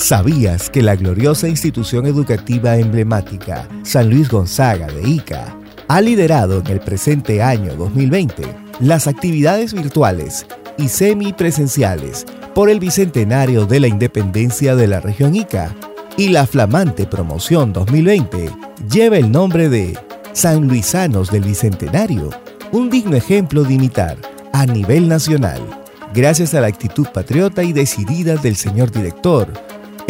¿Sabías que la gloriosa institución educativa emblemática San Luis Gonzaga de Ica ha liderado en el presente año 2020 las actividades virtuales y semipresenciales por el bicentenario de la independencia de la región Ica y la flamante promoción 2020 lleva el nombre de San Luisanos del Bicentenario, un digno ejemplo de imitar a nivel nacional, gracias a la actitud patriota y decidida del señor director,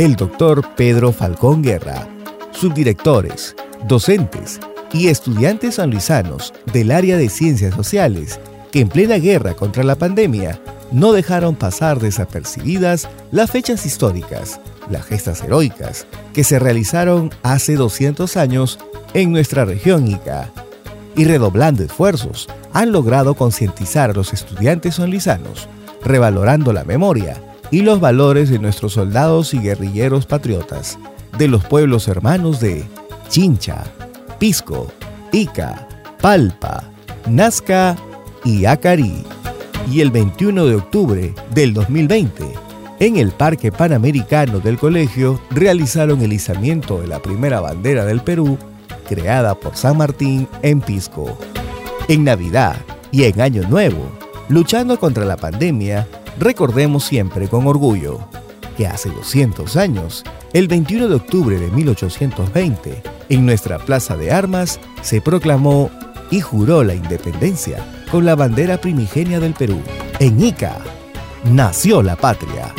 el doctor Pedro Falcón Guerra, subdirectores, docentes y estudiantes sanluisanos del área de ciencias sociales que en plena guerra contra la pandemia no dejaron pasar desapercibidas las fechas históricas, las gestas heroicas que se realizaron hace 200 años en nuestra región Ica. Y redoblando esfuerzos, han logrado concientizar a los estudiantes sonlisanos, revalorando la memoria y los valores de nuestros soldados y guerrilleros patriotas, de los pueblos hermanos de Chincha, Pisco, Ica, Palpa, Nazca y Acari. Y el 21 de octubre del 2020, en el Parque Panamericano del colegio, realizaron el izamiento de la primera bandera del Perú, creada por San Martín en Pisco. En Navidad y en Año Nuevo, luchando contra la pandemia, Recordemos siempre con orgullo que hace 200 años, el 21 de octubre de 1820, en nuestra Plaza de Armas se proclamó y juró la independencia con la bandera primigenia del Perú. En Ica nació la patria.